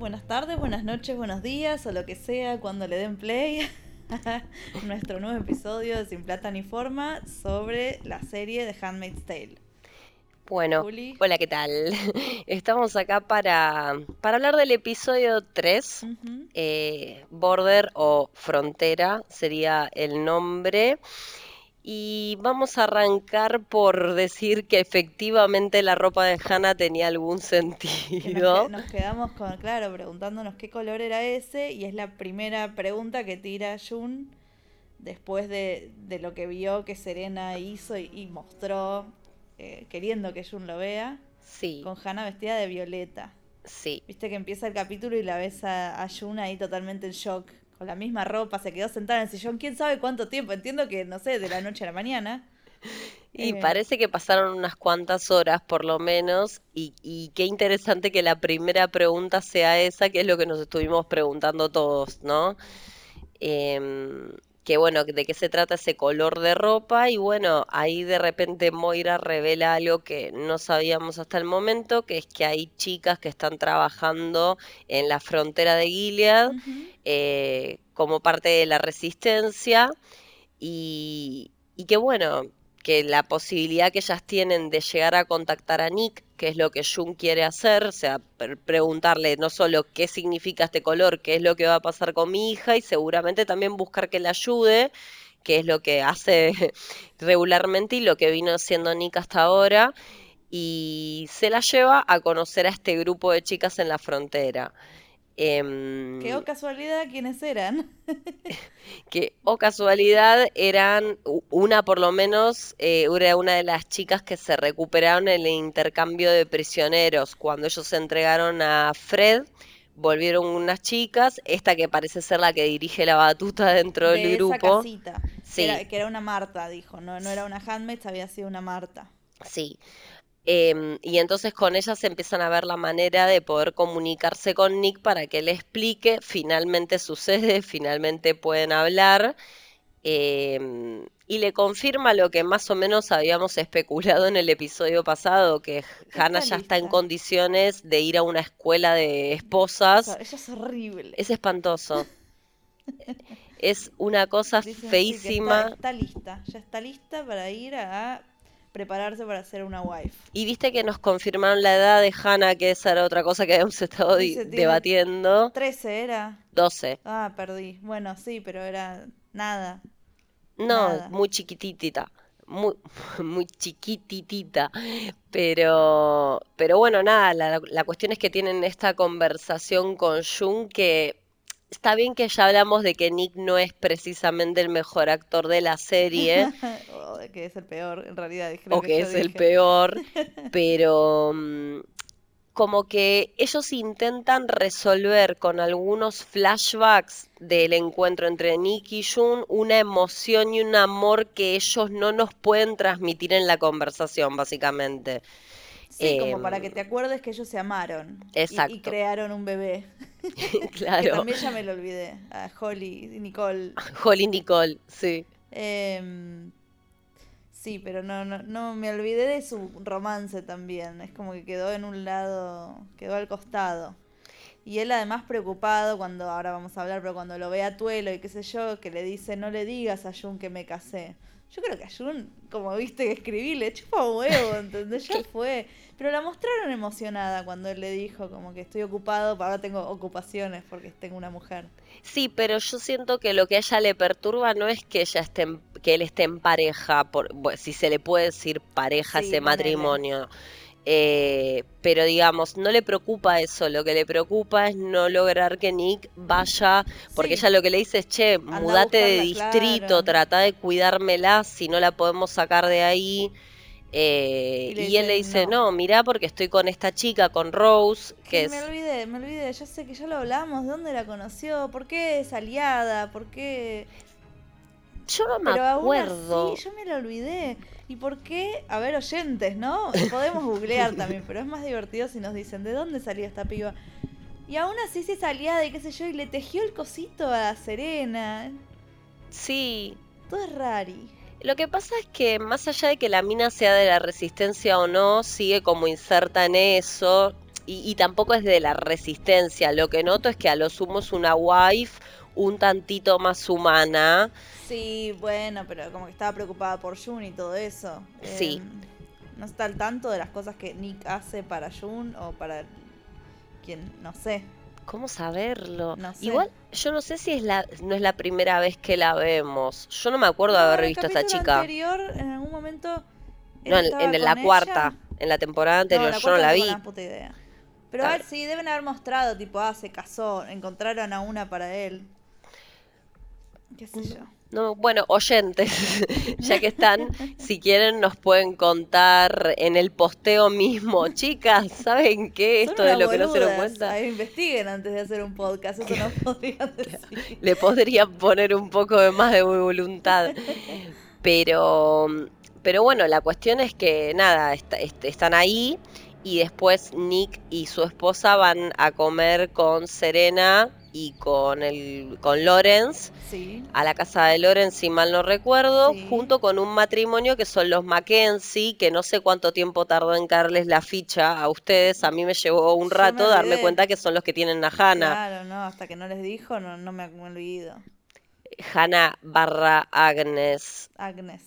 buenas tardes, buenas noches, buenos días o lo que sea cuando le den play a nuestro nuevo episodio de Sin Plata ni Forma sobre la serie de Handmaid's Tale. Bueno, hola, ¿qué tal? Estamos acá para, para hablar del episodio 3, eh, Border o Frontera sería el nombre. Y vamos a arrancar por decir que efectivamente la ropa de Hannah tenía algún sentido. Nos, quedamos con, claro, preguntándonos qué color era ese y es la primera pregunta que tira Jun después de, lo que vio que Serena hizo y, mostró, eh, queriendo que Jun lo vea. Sí. Con Hannah vestida de violeta. Sí. Viste que empieza el capítulo y la ves a, a Jun ahí totalmente en shock con la misma ropa, se quedó sentada en el sillón, quién sabe cuánto tiempo, entiendo que, no sé, de la noche a la mañana. Y eh, parece que pasaron unas cuantas horas por lo menos y, y, qué interesante que la primera pregunta sea esa, que es lo que nos estuvimos preguntando todos, ¿no? Eh, que bueno, de qué se trata ese color de ropa y bueno, ahí de repente Moira revela algo que no sabíamos hasta el momento, que es que hay chicas que están trabajando en la frontera de Gilead eh, como parte de la resistencia y, y que bueno, que la posibilidad que ellas tienen de llegar a contactar a Nick, que es lo que Jung quiere hacer, o sea, preguntarle no solo qué significa este color, qué es lo que va a pasar con mi hija y seguramente también buscar que la ayude, que es lo que hace regularmente y lo que vino haciendo Nick hasta ahora, y se la lleva a conocer a este grupo de chicas en la frontera. Eh, ¿Qué o casualidad quiénes eran? que o casualidad eran una por lo menos, eh, era una de las chicas que se recuperaron en el intercambio de prisioneros. Cuando ellos se entregaron a Fred, volvieron unas chicas, esta que parece ser la que dirige la batuta dentro del grupo. Casita, sí. que, era, una Marta, dijo, no, no era una handmaid, había sido una Marta. Sí. Em, y entonces con ella se empiezan a ver la manera de poder comunicarse con Nick para que le explique. Finalmente sucede, finalmente pueden hablar. Em, y le confirma lo que más o menos habíamos especulado en el episodio pasado, que Hannah ya está en condiciones de ir a una escuela de esposas. ella es horrible. Es espantoso. es una cosa feísima. está, lista, ya está lista para ir a prepararse para ser una wife. Y viste que nos confirmaron la edad de Hannah, que esa era otra cosa que habíamos estado debatiendo. 13 era. 12. Ah, perdí. Bueno, sí, pero era nada. No, muy chiquititita. Muy, muy chiquititita. Pero, pero bueno, nada, la, la cuestión es que tienen esta conversación con Jung que está bien que ya hablamos de que Nick no es precisamente el mejor actor de la serie. o que es el peor, en realidad. o que, es el peor, pero mm, como que ellos intentan resolver con algunos flashbacks del encuentro entre Nick y Jun una emoción y un amor que ellos no nos pueden transmitir en la conversación, básicamente. Sí, como para que em, te acuerdes que ellos se amaron. Exacto. Y, crearon un bebé. claro. que también ya me lo olvidé. A Holly y Nicole. Holly Nicole, sí. Em, sí, pero no, no, no me olvidé de su romance también. Es como que quedó en un lado, quedó al costado. Y él además preocupado cuando, ahora vamos a hablar, pero cuando lo ve a Tuelo y qué sé yo, que le dice, no le digas a Jun que me casé. Yo creo que a Jun, como viste que escribí, le chupa huevo, ¿entendés? Ya fue. Pero la mostraron emocionada cuando él le dijo como que estoy ocupado, ahora tengo ocupaciones porque tengo una mujer. Sí, pero yo siento que lo que a ella le perturba no es que ella esté que él esté en pareja, por, si se le puede decir pareja ese matrimonio. Eh, pero digamos, no le preocupa eso, lo que le preocupa es no lograr que Nick vaya, porque ella lo que le dice es, che, mudate de distrito, trata de cuidármela, si no la podemos sacar de ahí. Eh, y, él le dice, no. mira porque estoy con esta chica, con Rose, que Me olvidé, me olvidé, ya sé que ya lo hablamos, ¿de dónde la conoció? ¿Por qué es aliada? ¿Por qué...? Yo no me acuerdo. yo me lo olvidé. ¿Y por qué? A ver, oyentes, ¿no? Podemos googlear también, pero es más divertido si nos dicen, ¿de dónde salía esta piba? Y aún así se salía de qué sé yo, y le tejió el cosito a Serena. Sí. Todo es rari. Lo que pasa es que más allá de que la mina sea de la resistencia o no, sigue como inserta en eso y, tampoco es de la resistencia. Lo que noto es que a lo sumo es una wife un tantito más humana. Sí, bueno, pero como que estaba preocupada por Jun y todo eso. Sí. Em, no está al tanto de las cosas que Nick hace para Jun o para quien, no sé. ¿Cómo saberlo? Igual, yo no sé si es la, no es la primera vez que la vemos. Yo no me acuerdo de haber visto a esta chica. anterior, en algún momento. No, en, la cuarta, en la temporada anterior, yo no la vi. puta idea. Pero a ver, sí, deben haber mostrado, tipo, ah, se casó, encontraron a una para él. ¿Qué sé yo? No, bueno, oyentes, ya que están, si quieren nos pueden contar en el posteo mismo, chicas, ¿saben qué? Esto de lo que no se lo cuenta. Ahí investiguen antes de hacer un podcast, eso no podrían decir. Le podrían poner un poco de más de voluntad. Pero, pero bueno, la cuestión es que nada, están ahí y después Nick y su esposa van a comer con Serena y con el con Lorenz a la casa de Lorenz si mal no recuerdo junto con un matrimonio que son los Mackenzie que no sé cuánto tiempo tardó en caerles la ficha a ustedes a mí me llevó un rato darme cuenta que son los que tienen a Hannah. Claro no hasta que no les dijo no, no me, he olvidado Hannah barra Agnes. Agnes.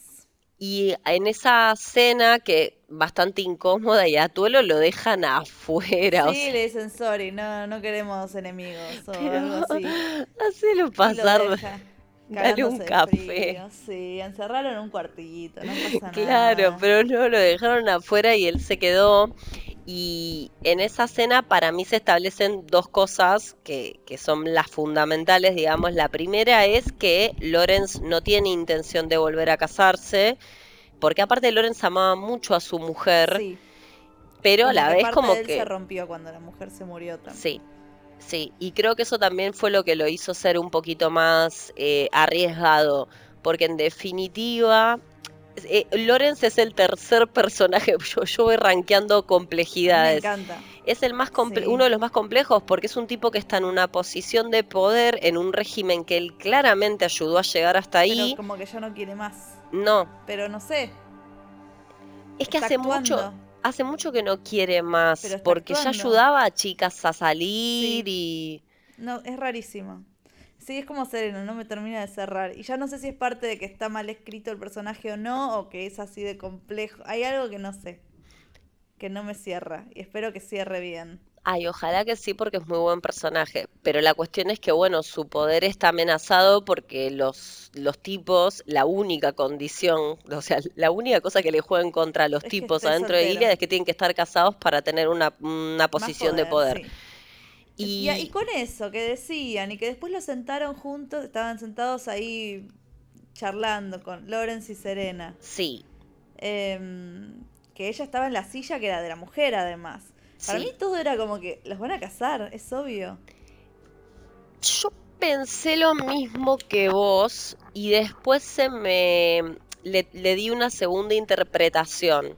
Y en esa cena que bastante incómoda y a Tuelo lo dejan afuera. Sí, le dicen sorry, no, no queremos enemigos o algo así. Hacelo pasar. Dale un café. sí, encerraron en un cuartito, no pasa Claro, pero no, lo dejaron afuera y él se quedó. Y en esa cena para mí se establecen dos cosas que, que, son las fundamentales, digamos. La primera es que Lorenz no tiene intención de volver a casarse, porque aparte Lorenz amaba mucho a su mujer, pero a la vez como que... se rompió cuando la mujer se murió también. Sí, sí, y creo que eso también fue lo que lo hizo ser un poquito más eh, arriesgado, porque en definitiva eh, Lorenz es el tercer personaje. Yo, yo voy rankeando complejidades. Me encanta. Es el más uno de los más complejos porque es un tipo que está en una posición de poder en un régimen que él claramente ayudó a llegar hasta ahí. Como que ya no quiere más. No. Pero no sé. Es que hace mucho hace mucho que no quiere más porque ya ayudaba a chicas a salir y no es rarísimo. Sí, es como Sereno, no me termina de cerrar. Y ya no sé si es parte de que está mal escrito el personaje o no, o que es así de complejo. Hay algo que no sé, que no me cierra. Y espero que cierre bien. Ay, ojalá que sí, porque es muy buen personaje. Pero la cuestión es que, bueno, su poder está amenazado porque los, los tipos, la única condición, o sea, la única cosa que le juegan contra los tipos adentro de Gilead es que tienen que estar casados para tener una, una posición de poder. Y... con eso que decían, y que después lo sentaron juntos, estaban sentados ahí charlando con Lorenz y Serena. Sí. Em, que ella estaba en la silla que era de la mujer, además. Para mí todo era como que los van a casar, es obvio. Yo pensé lo mismo que vos y después se me le di una segunda interpretación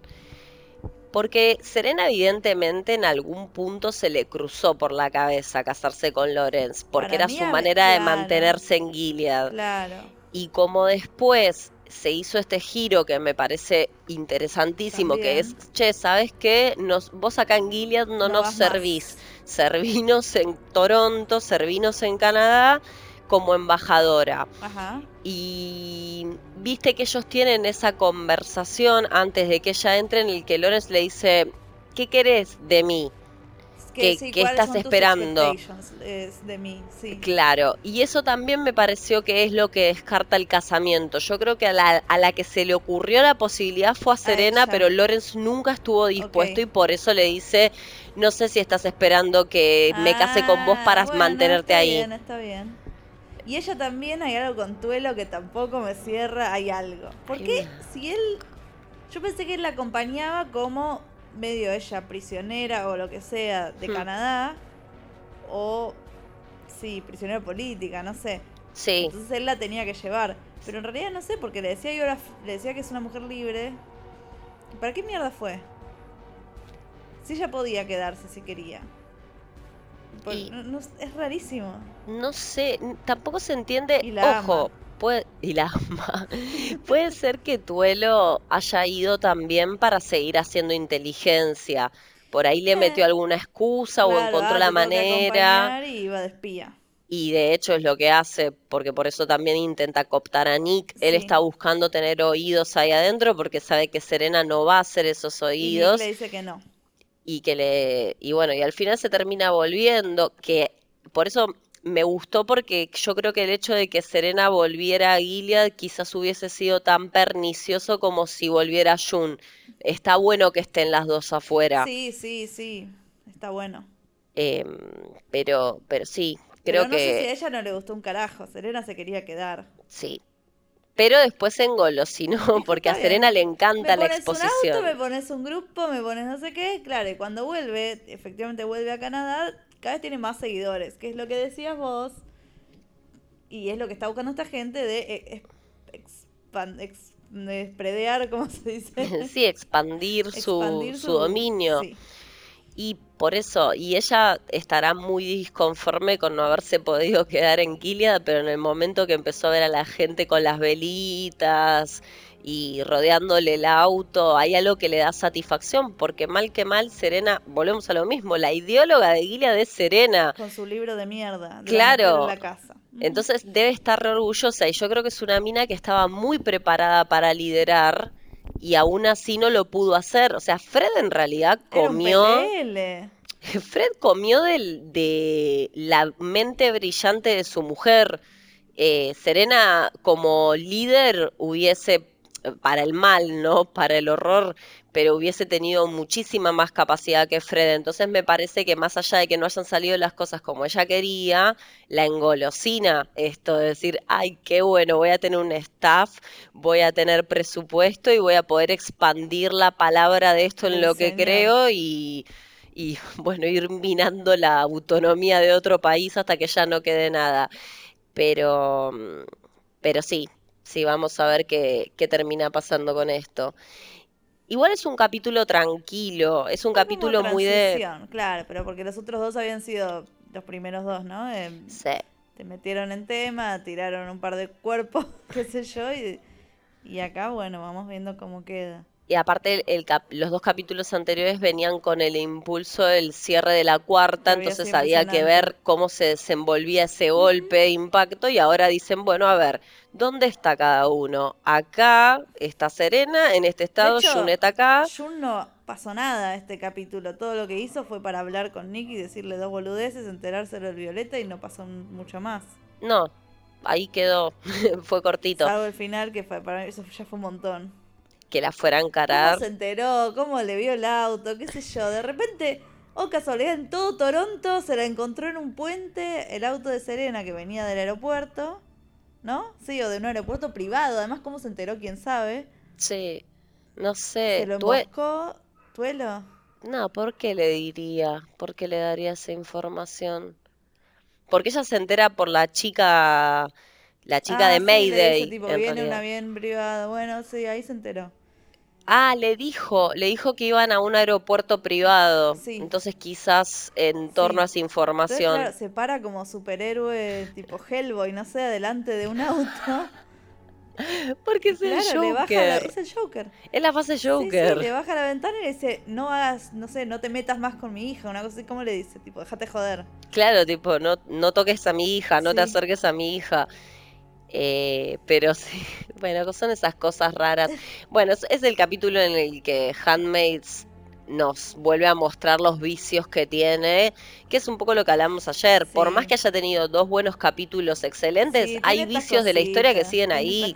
porque Serena evidentemente en algún punto se le cruzó por la cabeza casarse con Lorenz, porque era su manera de mantenerse en Gilead. Claro. Y como después se hizo este giro que me parece interesantísimo, que es, che, ¿sabes qué? Nos, vos acá en Gilead no, nos servís. Servinos en Toronto, servinos en Canadá como embajadora. Ajá. Y viste que ellos tienen esa conversación antes de que ella entre en el que Lorenz le dice, ¿qué querés de mí? ¿Qué, estás esperando? de mí, sí. Claro, y eso también me pareció que es lo que descarta el casamiento. Yo creo que a la, a la que se le ocurrió la posibilidad fue a Serena, pero Lorenz nunca estuvo dispuesto y por eso le dice, no sé si estás esperando que me case con vos para ah, mantenerte está ahí. Bien, está bien. Y ella también hay algo con Tuelo que tampoco me cierra, hay algo. Porque si él, yo pensé que él la acompañaba como medio ella prisionera o lo que sea de hmm. Canadá, o sí, prisionera política, no sé. Sí. Entonces él la tenía que llevar. Pero en realidad no sé, porque le decía, yo le decía que es una mujer libre. ¿Para qué mierda fue? Si ella podía quedarse si quería. Pues, es rarísimo. No sé, tampoco se entiende. Ojo, puede, y la puede ser que Tuelo haya ido también para seguir haciendo inteligencia. por ahí le metió alguna excusa o encontró ah, la manera. Y iba de espía. Y de hecho es lo que hace, porque por eso también intenta cooptar a Nick. Él está buscando tener oídos ahí adentro porque sabe que Serena no va a hacer esos Y Nick oídos le dice que no. y que le y bueno, y al final se termina volviendo, que por eso me gustó porque yo creo que el hecho de que Serena volviera a Gilead quizás hubiese sido tan pernicioso como si volviera June. Está bueno que estén las dos afuera, Sí, sí, sí. Está bueno. em, pero pero sí, Pero creo no sé si a que ella no le gustó un carajo. Serena se quería quedar. sí. Pero después se engolosinó porque a Serena le encanta Me la pones un auto, exposición. me pones un grupo, me pones no sé qué. Claro, y cuando vuelve, efectivamente vuelve a Canadá, cada vez tiene más seguidores, que es lo que decías vos. Y es lo que está buscando esta gente de eh, ex- expan- ex- de spreadear, ¿cómo se dice? Sí, expandir su, dominio. Sí. Y por eso, y ella estará muy disconforme con no haberse podido quedar en Gilead, pero en el momento que empezó a ver a la gente con las velitas y rodeándole el auto, hay algo que le da satisfacción, porque mal que mal, Serena, volvemos a lo mismo, la ideóloga de Gilead es Serena. Con su libro de mierda. de Claro. en la casa. Entonces debe estar re orgullosa y yo creo que es una mina que estaba muy preparada para liderar y aún así no lo pudo hacer. O sea, Fred en realidad comió... Fred comió del- de la mente brillante de su mujer. Eh, Serena como líder hubiese, para el mal, ¿no? Para el horror, pero hubiese tenido muchísima más capacidad que Fred. Entonces me parece que más allá de que no hayan salido las cosas como ella quería, la engolosina esto de decir, ay, qué bueno, voy a tener un staff, voy a tener presupuesto y voy a poder expandir la palabra de esto en lo que señor. creo y y bueno, ir minando la autonomía de otro país hasta que ya no quede nada. Pero, mm, pero sí, sí, vamos a ver qué, qué termina pasando con esto. Igual es un capítulo tranquilo, es un capítulo muy de... Claro, pero porque los otros dos habían sido los primeros dos, ¿no? Eh, Sí, te metieron en tema, tiraron un par de cuerpos, qué sé yo, y, y acá, bueno, vamos viendo cómo queda. Y aparte el, cap- los dos capítulos anteriores venían con el impulso del cierre de la cuarta, entonces había que ver cómo se desenvolvía ese golpe de impacto y ahora dicen, bueno, a ver, ¿dónde está cada uno? Acá está Serena, en este estado, hecho, Junet acá. Jun no pasó nada este capítulo. Todo lo que hizo fue para hablar con Nick y decirle dos boludeces, enterárselo del Violeta y no pasó mucho más. No, ahí quedó, fue cortito. Salvo el final, que fue, para mí eso ya fue un montón. Que la fuera a ¿Cómo encarar. se enteró? ¿Cómo le vio el auto? ¿Qué sé yo? De repente, oh casualidad, en todo Toronto se la encontró en un puente el auto de Serena que venía del aeropuerto. ¿No? Sí, o de un aeropuerto privado. Además, ¿cómo se enteró? ¿Quién sabe? Sí, no Se sé, lo tue- emboscó. ¿Tuelo? No, ¿por qué le diría? ¿Por qué le daría esa información? Porque ella se entera por la chica, la chica Ah, de sí, Mayday, tipo, en viene un realidad. avión privado. Bueno, sí, ahí se enteró. Ah, le dijo, le dijo que iban a un aeropuerto privado. Sí. Entonces quizás en torno Sí. a esa Entonces, información. claro, se para como superhéroe tipo Hellboy, no sé, adelante de un auto. Porque es el Claro, le baja la, Joker. es el Joker. Es la fase Sí, sí, Joker. le baja la ventana y le dice, no hagas, no sé, no te metas más con mi hija, una cosa así, ¿cómo le dice? Tipo, déjate joder. Claro, tipo, no, no toques a mi hija, no te acerques a mi hija. Eh, pero sí, bueno, son esas cosas raras. Bueno, es, es el capítulo en el que Handmaids nos vuelve a mostrar los vicios que tiene, que es un poco lo que hablamos ayer. Por más que haya tenido dos buenos capítulos excelentes, Sí, hay vicios de la historia que siguen ahí.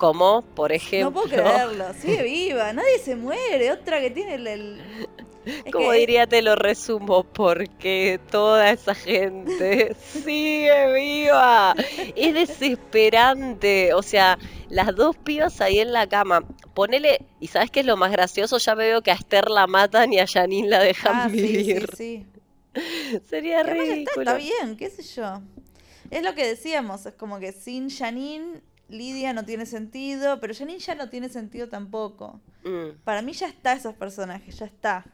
Como, por No ejemplo, puedo creerlo, sigue viva, nadie se muere, otra que tiene el... el- como que- diría, te lo resumo, porque toda esa gente sigue viva. Es desesperante. O sea, las dos pibas ahí en la cama. Ponele, y ¿sabes qué es lo más gracioso? Ya veo que a Esther la matan y a Janine la dejan Ah, sí, sí, vivir. sí. Sería ya está, ridículo. está bien, qué sé yo. Es lo que decíamos, es como que sin Janine, Lidia no tiene sentido, pero Janine ya no tiene sentido tampoco. Mm. Para mí ya está esos personajes, ya está.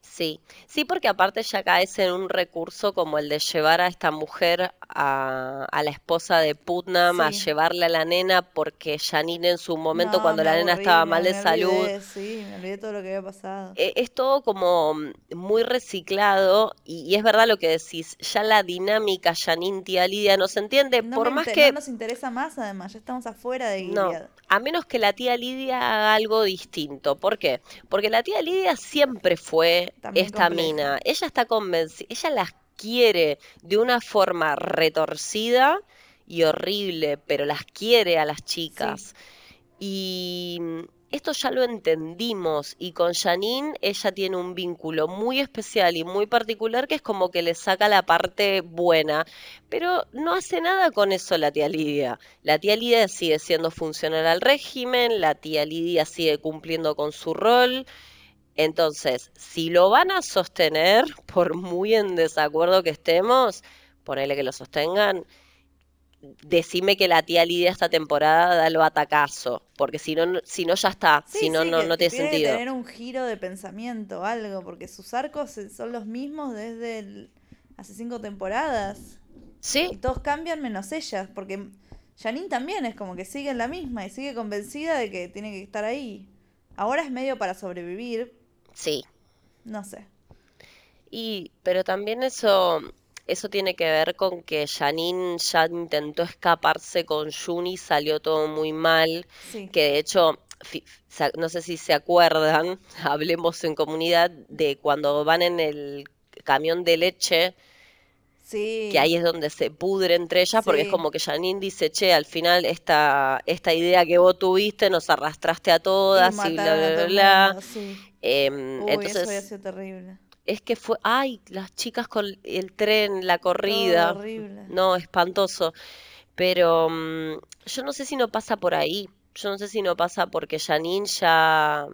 Sí, sí, porque aparte ya caes en un recurso como el de llevar a esta mujer a, a la esposa de Putnam, a llevarle a la nena, porque Janine en su momento, No, cuando la nena estaba me, mal de me salud, olvidé, sí, me olvidé todo lo que había pasado. e- es todo como muy reciclado y, y es verdad lo que decís, ya la dinámica Janine tía Lidia no se entiende, No, por más no que nos interesa más, además, ya estamos afuera de no, a menos que la tía Lidia haga algo distinto. ¿Por qué? Porque la tía Lidia siempre fue También esta compleja. mina. Ella está convencida, ella las quiere de una forma retorcida y horrible, pero las quiere a las Sí, chicas. Y mm, esto ya lo entendimos y con Janine ella tiene un vínculo muy especial y muy particular que es como que le saca la parte buena, pero no hace nada con eso la tía Lidia. La tía Lidia sigue siendo funcional al régimen, la tía Lidia sigue cumpliendo con su rol. Entonces, si lo van a sostener, por muy en desacuerdo que estemos, ponele que lo sostengan, decime que la tía Lidia esta temporada da el batacazo, porque si no, si no ya está, si no, sí, no, no tiene tiene que sentido. tener un giro de pensamiento, algo, porque sus arcos eh, son los mismos desde el- hace cinco temporadas. Y Sí, todos cambian menos ella, porque Janine también es como que sigue en la misma y sigue convencida de que tiene que estar ahí. Ahora es medio para sobrevivir, sí. no sé. Y, pero también eso, eso tiene que ver con que Janine ya intentó escaparse con Juni, salió todo muy mal, Sí, que de hecho, no sé si se acuerdan, hablemos en comunidad, de cuando van en el camión de leche, que ahí es donde se pudre entre ellas, porque es como que Janine dice, che, al final esta, esta idea que vos tuviste nos arrastraste a todas y bla, bla, bla, bla. sí. Uy, eso había entonces, sido terrible. es que fue, ay, las chicas con el tren, la Todo corrida, horrible. no, espantoso. Pero mm, yo no sé si no pasa por ahí, yo no sé si no pasa porque Janine ya,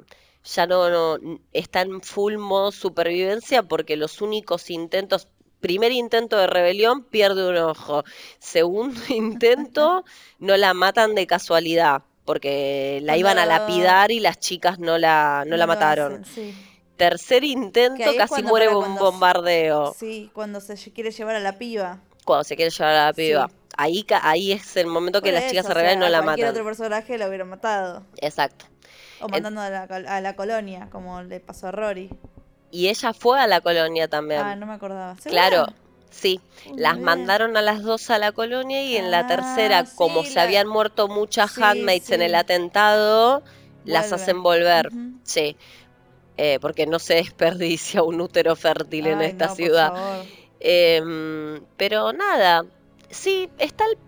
ya no, está en full modo supervivencia porque los únicos intentos, primer intento de rebelión pierde un ojo, segundo intento no la matan de casualidad porque la iban a lapidar y las chicas no la, no no la mataron. hacen, sí. Tercer intento casi muere para un bombardeo sí, cuando se quiere llevar a la piba. cuando se quiere llevar a la piba. Sí. Ahí, ahí es el momento que las chicas se rebelan y no a la cualquier matan. otro personaje lo hubiera matado. Exacto. O En- mandando a la, a la colonia, como le pasó a Rory. Y ella fue a la colonia Ah, también. no me acordaba. Claro, sí. Uy, Las mandaron a las dos a la colonia y en la Ah, tercera, como sí, se la... habían muerto muchas Sí, handmaids en el atentado, las hacen volver. Sí. Eh, porque no se desperdicia un útero fértil en esta no, ciudad. Em, pero nada, sí, está el...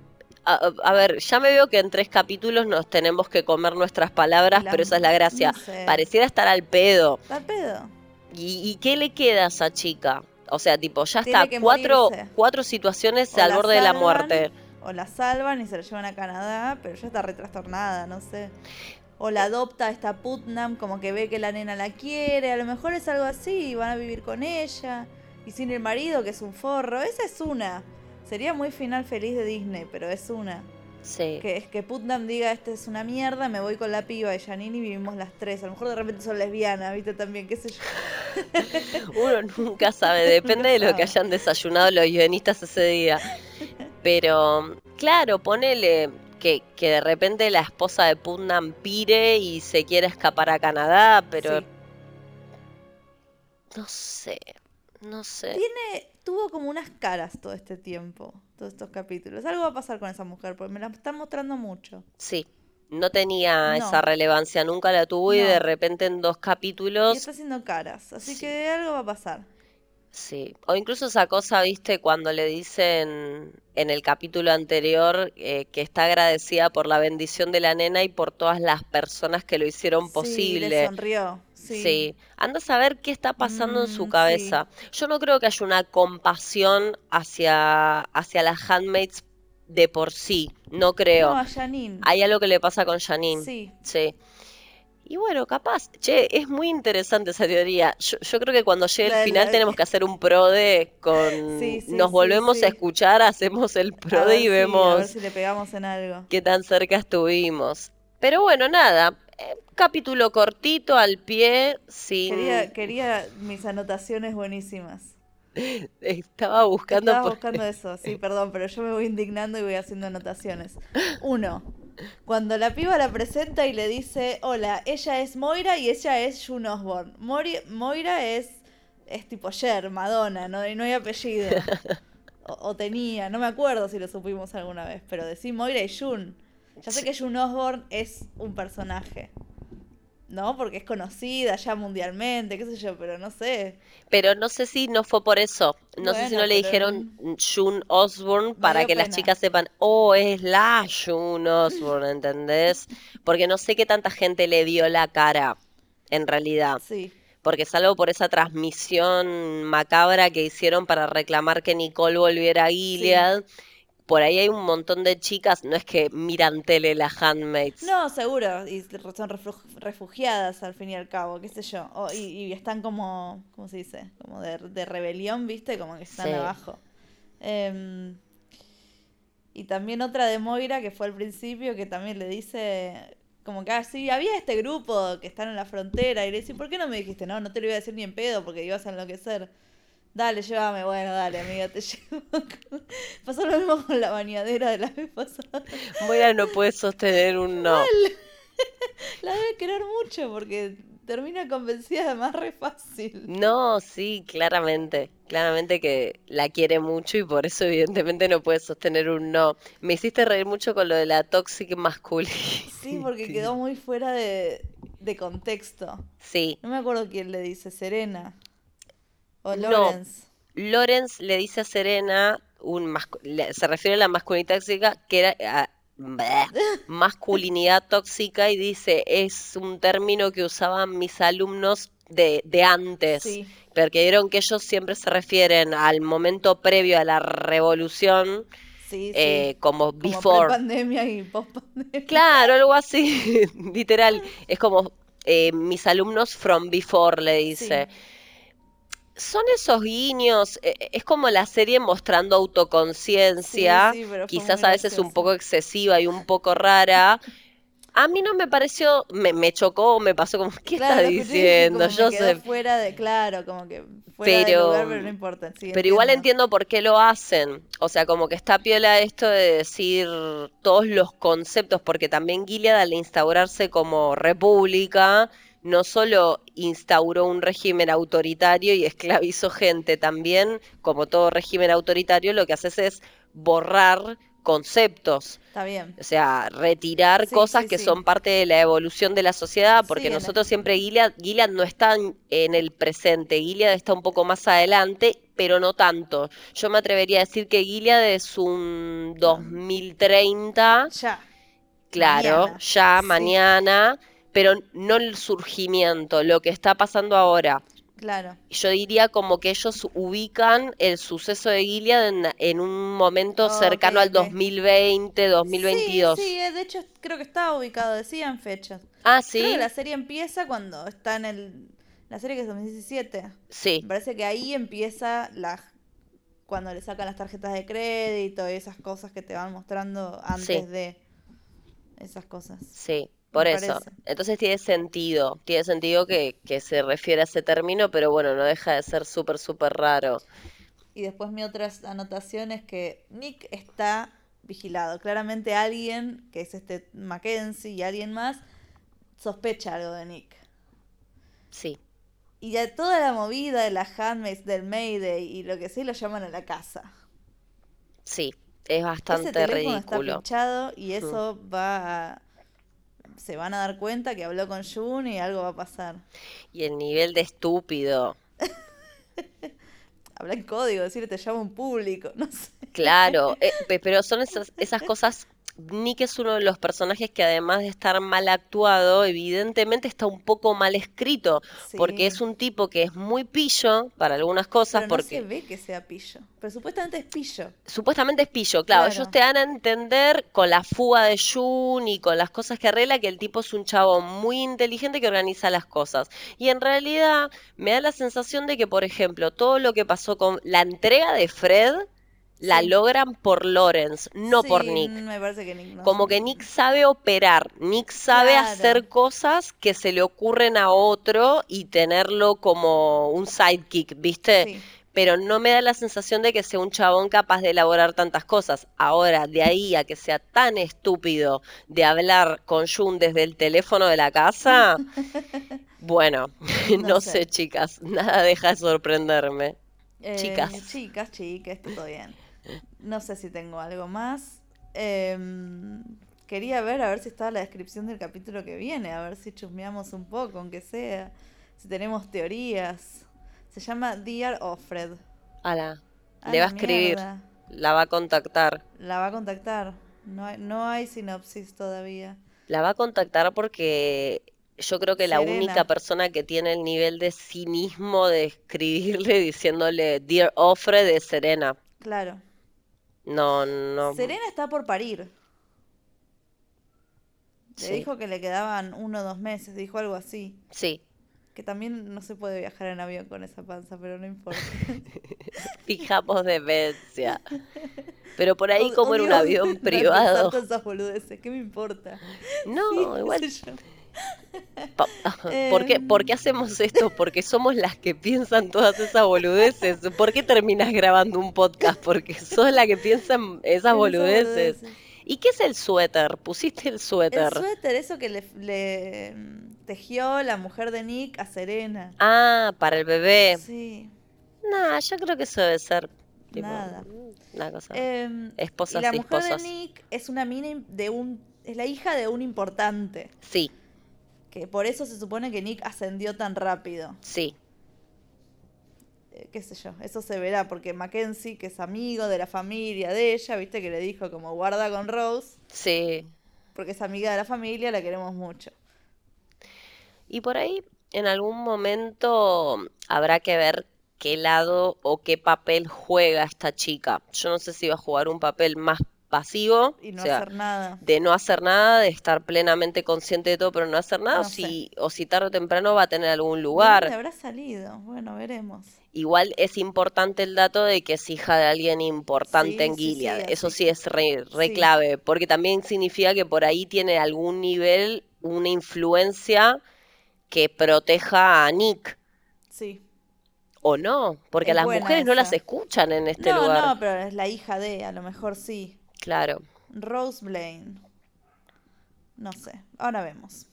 A, a ver, ya me veo que en tres capítulos nos tenemos que comer nuestras palabras, la... pero esa es la gracia. No sé. Pareciera estar al pedo. ¿Está al pedo? ¿Y, y qué le queda a esa chica? O sea, tipo, ya está, cuatro, morirse. cuatro situaciones O al borde de la muerte. o la salvan y se la llevan a Canadá, pero ya está retrastornada, no sé. O la adopta esta Putnam, como que ve que la nena la quiere, a lo mejor es algo así, y van a vivir con ella, y sin el marido, que es un forro. Esa es una. Sería muy final feliz de Disney, pero es una. Sí. Que es que Putnam diga, este es una mierda, me voy con la piba de Janine y vivimos las tres. A lo mejor de repente son lesbianas, ¿viste? También, qué sé yo. Uno nunca sabe, depende Nunca de lo que hayan desayunado los guionistas ese día. Pero, claro, ponele que, que de repente la esposa de Putnam pire y se quiera escapar a Canadá, pero Sí. no sé, no sé. Tiene, tuvo como unas caras todo este tiempo, todos estos capítulos. Algo va a pasar con esa mujer, porque me la están mostrando mucho. Sí, no tenía esa relevancia, nunca la tuvo y de repente en dos Y capítulos, está haciendo caras, así sí, que algo va a pasar. sí. O incluso esa cosa, viste, cuando le dicen en el capítulo anterior eh, que está agradecida por la bendición de la nena y por todas las personas que lo hicieron Sí, le posible. sonrió, sí. Sí, anda a saber qué está pasando en su Mm, sí. cabeza. Yo no creo que haya una compasión hacia, hacia las handmaids de por sí, no No, creo. a Janine. Hay algo que le pasa con Janine, Sí, sí. Y bueno, capaz, che, es muy interesante esa teoría. Yo, yo creo que cuando llegue el la, final la- tenemos que hacer un prode con... sí, Nos volvemos a escuchar, hacemos el prode y si, a ver vemos si le pegamos en algo. qué tan cerca estuvimos. Pero bueno, nada, Eh, capítulo cortito, al pie, sin... Quería, quería mis anotaciones buenísimas. Estaba buscando... Estaba buscando eso, sí, perdón, pero yo me voy indignando y voy haciendo anotaciones. Uno, cuando la piba la presenta y le dice, hola, ella es Moira y ella es June Osborne. Moira es, es tipo Cher, Madonna, no, no hay apellido. O, tenía, no me acuerdo si lo supimos alguna vez, pero decir Moira y June. Ya sé que June Osborne es un personaje. ¿no? Porque es conocida ya mundialmente, qué sé yo, pero no sé. Pero no sé si no fue por eso. No sé si no le dijeron June Osborne para que las chicas sepan, oh, es la June Osborne, ¿entendés? Porque no sé qué tanta gente le dio la cara, en realidad. Sí. Porque salvo por esa transmisión macabra que hicieron para reclamar que Nicole volviera a Gilead por ahí hay un montón de chicas, no es que miran tele las handmaids. No, seguro, y son refugiadas al fin y al cabo, qué sé yo. y, están como, ¿cómo se dice? Como de, rebelión, ¿viste? Como que están abajo. Em, y también otra de Moira, que fue al principio, que también le dice, como que, ah, sí, había este grupo que están en la frontera, y le dice, ¿por qué no me dijiste? No, no te lo iba a decir ni en pedo, porque ibas a enloquecer. Dale, llévame, bueno, dale, amiga, te llevo. Pasó lo mismo con la bañadera de la vez pasada. Moira no puede sostener un no. La debe querer mucho porque termina convencida además re fácil. No, sí, claramente. Claramente que la quiere mucho y por eso evidentemente no puede sostener un no. Me hiciste reír mucho con lo de la toxic masculinity. Sí, porque quedó muy fuera de, de contexto. Sí. No me acuerdo quién le dice, Serena. O Lawrence. No, Lawrence le dice a Serena, un se refiere a la masculinidad tóxica, que era masculinidad tóxica y dice, es un término que usaban mis alumnos de, de antes, porque vieron que ellos siempre se refieren al momento previo a la revolución. Eh, como, before. pandemia y post pandemia. Claro, algo así, literal. Es como eh, mis alumnos from before, le dice son esos guiños, e, e, es como la serie mostrando autoconciencia, quizás a veces un poco excesiva y un poco rara. A mí no me pareció, me, chocó, me pasó como, ¿qué está diciendo? Yo sé. fuera de, claro, como que fuera pero, de lugar, pero no importa. pero igual entiendo por qué lo hacen. O sea, como que está piola esto de decir todos los conceptos, porque también Gilead al instaurarse como república, no solo instauró un régimen autoritario y esclavizó gente, también, como todo régimen autoritario, lo que haces es borrar conceptos. Está bien. O sea, retirar cosas que son parte de la evolución de la sociedad, porque nosotros siempre Gilead, Gilead no está en el presente, Gilead está un poco más adelante, pero no tanto. Yo me atrevería a decir que Gilead es un 2030. Ya. Claro, ya, mañana pero no el surgimiento, lo que está pasando ahora. Claro. Yo diría como que ellos ubican el suceso de Gilead en, un momento cercano al 2020, 2022. Sí, sí, de hecho creo que estaba ubicado, decían fechas. Ah, sí. Creo que la serie empieza cuando está en el la serie que es 2017. Sí. Me parece que ahí empieza la cuando le sacan las tarjetas de crédito y esas cosas que te van mostrando antes de esas cosas. Sí. Por eso. Entonces tiene sentido, tiene sentido que, se refiere a ese término, pero bueno, no deja de ser súper, súper raro. Y después mi otra anotación es que Nick está vigilado. Claramente alguien, que es este Mackenzie y alguien más, sospecha algo de Nick. Sí. Y ya toda la movida de las handmaids, del Mayday y lo que sea, lo llaman a la casa. Sí, es bastante Ese ridículo. Está pinchado y eso va a se van a dar cuenta que habló con Jun y algo va a pasar. Y el nivel de estúpido. Habla en código, decir te llamo un público, no sé. Claro, eh, pero son esas, esas cosas Nick es uno de los personajes que además de estar mal actuado, evidentemente está un poco mal escrito, porque es un tipo que es muy pillo para algunas cosas. Pero porque... se ve que sea pillo, pero supuestamente es pillo. Supuestamente es pillo, claro, Ellos te dan a entender con la fuga de Jun y con las cosas que arregla que el tipo es un chavo muy inteligente que organiza las cosas. Y en realidad me da la sensación de que, por ejemplo, todo lo que pasó con la entrega de Fred la Sí. logran por Lawrence, no por Nick. me parece que Nick no. Como que Nick sabe operar, Nick sabe Claro. hacer cosas que se le ocurren a otro y tenerlo como un sidekick, ¿viste? Sí. Pero no me da la sensación de que sea un chabón capaz de elaborar tantas cosas. Ahora, de ahí a que sea tan estúpido de hablar con Jun desde el teléfono de la casa, bueno, No no sé. sé, chicas, nada deja de sorprenderme. Eh, Chicas. Chicas, chicas, todo bien. No sé si tengo algo más. Em, quería ver a ver si estaba la descripción del capítulo que viene, a ver si chusmeamos un poco, aunque sea. Si tenemos teorías. Se llama Dear Offred. Ala, le va a escribir, mierda. la va a contactar. La va a contactar. No hay, no hay sinopsis todavía. La va a contactar porque yo creo que la Serena. única persona que tiene el nivel de cinismo de escribirle diciéndole Dear Offred es Serena. Claro. No, no. Serena está por parir. Le Sí. dijo que le quedaban uno o dos meses, dijo algo así. Sí, Que también no se puede viajar en avión con esa panza, pero no importa. fijamos demencia. Pero por ahí como en un avión no privado. esas boludeces, ¿qué me importa? No, Sí, igual. sé pa- ¿Por qué, por qué Em. hacemos esto? Porque somos las que piensan todas esas boludeces. ¿Por qué terminas grabando un podcast? Porque sos la que piensa en esas boludeces. ¿Y qué es el suéter? Pusiste el El suéter. suéter, eso que le, le, mm, tejió la mujer de Nick a Serena. Ah, para el bebé. Sí, Nah, yo creo que eso debe ser tipo, nada. una cosa. Em, y Esposas la y mujer esposas. de Nick es una mina de un, es la hija de un importante. Sí, Que por eso se supone que Nick ascendió tan rápido. sí. Eh, qué sé yo, eso se verá, porque Mackenzie, que es amigo de la familia de ella, viste que le dijo como guarda con Rose, Sí. porque es amiga de la familia, la queremos mucho. Y por ahí, en algún momento, habrá que ver qué lado o qué papel juega esta chica. Yo no sé si va a jugar un papel más pasivo, Y no o sea, hacer nada. de no hacer nada, de estar plenamente consciente de todo, pero no hacer nada, o No si, o si tarde o temprano va a tener algún ¿De lugar. dónde habrá salido? Bueno, veremos. Igual es importante el dato de que es hija de alguien importante Sí, en sí, sí, Gilead. Eso sí es re, clave, porque también significa que por ahí tiene algún nivel, una influencia que proteja a Nick. Sí. ¿O no? Porque a las mujeres no las escuchan en este no, lugar. no, pero es la hija de, a lo mejor sí. Claro. Rose Blaine. No sé, ahora vemos.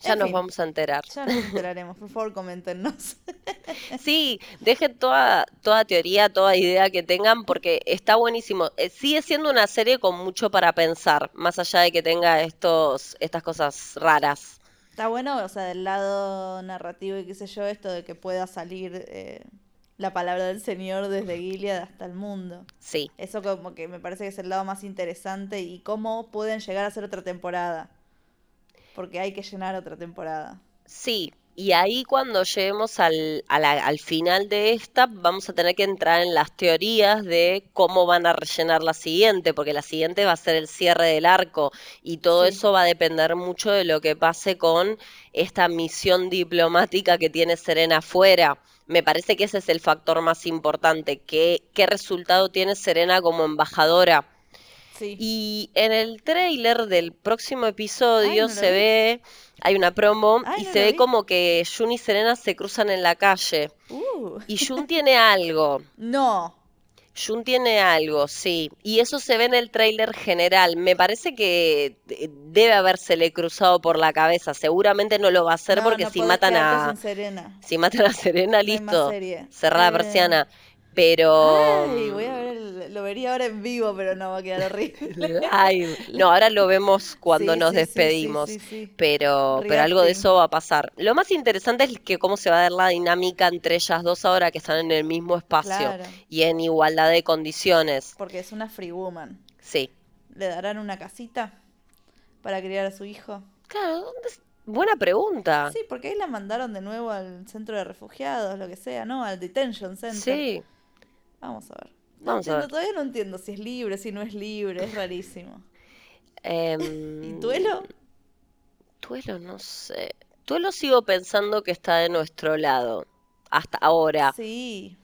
Ya En nos fin. vamos a enterar. Ya nos enteraremos, por favor, coméntenos. Sí, dejen toda, toda teoría, toda idea que tengan, porque está buenísimo. Eh, sigue siendo una serie con mucho para pensar, más allá de que tenga estos, estas cosas raras. Está bueno, o sea, del lado narrativo y qué sé yo, esto de que pueda salir eh, la palabra del Señor desde Gilead hasta el mundo. Sí, Eso como que me parece que es el lado más interesante y cómo pueden llegar a hacer otra temporada. Porque hay que llenar otra temporada. sí. Y ahí cuando lleguemos al, a la- al final de esta, vamos a tener que entrar en las teorías de cómo van a rellenar la siguiente, porque la siguiente va a ser el cierre del arco y todo Sí. eso va a depender mucho de lo que pase con esta misión diplomática que tiene Serena afuera. Me parece que ese es el factor más importante, que, qué resultado tiene Serena como embajadora. Sí. Y en el tráiler del próximo Ay, episodio no se ve, hay una promo Ay, y no se ve vi. como que Jun y Serena se cruzan en la calle. Uh, Y Jun tiene algo. no. Jun tiene algo, sí. Y eso se ve en el tráiler general. Me parece que de- debe habérsele cruzado por la cabeza. Seguramente no lo va a hacer No, porque si matan a Serena. si matan a Serena, listo. Eh, persiana. Pero Ay, voy a ver, el- lo vería ahora en vivo, pero no va a quedar horrible. Live. No, ahora lo vemos cuando Sí, nos sí, despedimos. sí, sí. Pero, pero algo de eso va a pasar. Lo más interesante es que cómo se va a dar la dinámica entre ellas dos ahora que están en el mismo espacio Claro. y en igualdad de condiciones. Porque es una free woman. Sí. ¿Le darán una casita para criar a su hijo? Claro, ¿dónde? Buena pregunta. Sí, porque ahí la mandaron de nuevo al centro de refugiados, lo que sea, ¿no? Al detention center. Sí. Vamos a ver. No Vamos a entiendo, ver. todavía no entiendo si es libre, si no es libre, es rarísimo. Em, ¿Y Tuelo? Tuelo, no sé. Tuelo sigo pensando que está de nuestro lado. Hasta ahora. Sí.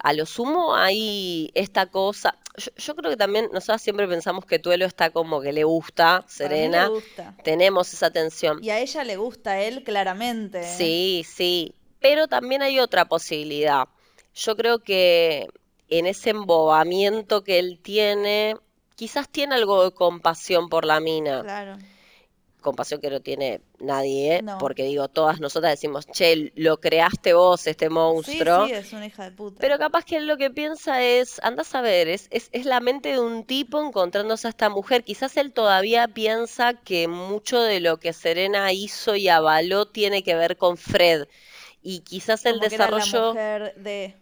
A lo sumo hay esta cosa, yo, creo que también nosotros siempre pensamos que Tuelo está como que le gusta Serena. le gusta. Tenemos esa tensión. Y a ella le gusta a él claramente. Sí, sí. Pero también hay otra posibilidad. Yo creo que en ese embobamiento que él tiene, quizás tiene algo de compasión por la mina. Claro compasión que no tiene nadie, ¿eh? porque digo, todas nosotras decimos, che, lo creaste vos, este monstruo. Sí, sí, es una hija de puta. Pero capaz que él lo que piensa es, anda a ver, es, es, es la mente de un tipo encontrándose a esta mujer. Quizás él todavía piensa que mucho de lo que Serena hizo y avaló tiene que ver con Fred. Y quizás el desarrollo... de...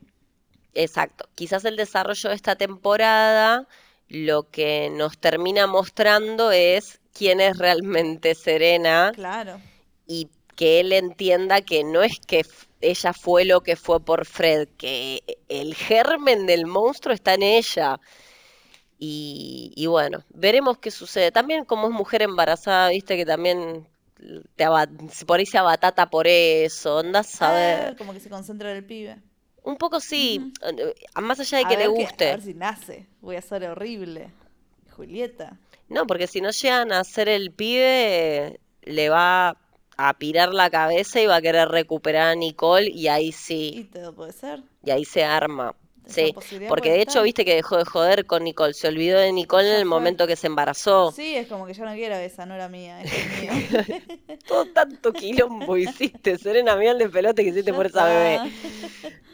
Exacto, quizás el desarrollo de esta temporada lo que nos termina mostrando es quién es realmente Serena. Claro. Y que él entienda que no es que ella fue lo que fue por Fred, que el germen del monstruo está en ella. Y, bueno, veremos qué sucede. También como es mujer embarazada, viste que también te por ahí se abatata por eso, andas a ah, ver. como que se concentra en el pibe. Un poco sí, eh, más allá de que le guste. a ver si nace, voy a ser horrible. Julieta. No, porque si no llegan a ser el pibe, le va a pirar la cabeza y va a querer recuperar a Nicole y ahí sí. Y todo puede ser. Y ahí se arma. Sí, porque de hecho viste que dejó de joder con Nicole, se olvidó de Nicole en el momento que se embarazó. Sí, es como que yo no quiero esa, no era mía, es mía. Todo tanto quilombo hiciste, Serena miel de pelote que hiciste por esa bebé.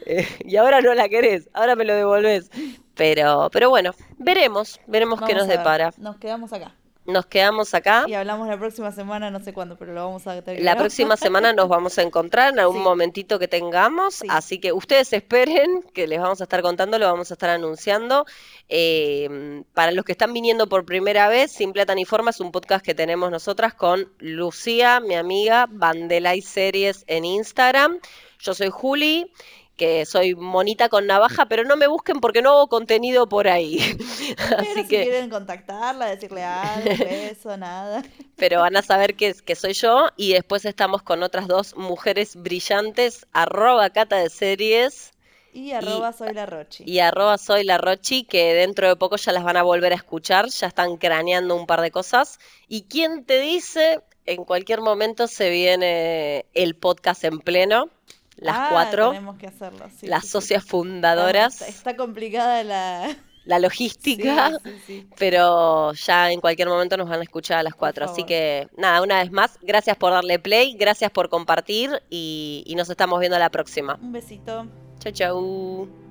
Eh, y ahora no la querés, ahora me lo devolvés. Pero, pero bueno, veremos, veremos qué nos depara. Nos quedamos acá. Nos quedamos acá. Y hablamos la próxima semana, no sé cuándo, pero lo vamos a tener. La próxima semana nos vamos a encontrar en algún momentito que tengamos. Así que ustedes esperen, que les vamos a estar contando, lo vamos a estar anunciando. Eh, para los que están viniendo por primera vez, Simple Tan Informa es un podcast que tenemos nosotras con Lucía, mi amiga, y Series en Instagram. Yo soy Juli que soy monita con navaja, pero no me busquen porque no hago contenido por ahí. Así si que... quieren contactarla, decirle algo, eso, nada. Pero van a saber que, que soy yo y después estamos con otras dos mujeres brillantes, arroba cata de series. Y arroba soy la Rochi. Y arroba soy la Rochi, que dentro de poco ya las van a volver a escuchar, ya están craneando un par de cosas. ¿Y quién te dice? En cualquier momento se viene el podcast en pleno las ah, cuatro. Tenemos que hacerlo, las socias fundadoras. Está, complicada la... La logística, pero ya en cualquier momento nos van a escuchar a las cuatro. Así que nada, una vez más, gracias por darle play, gracias por compartir y, y nos estamos viendo la próxima. Un besito. Chau, chau.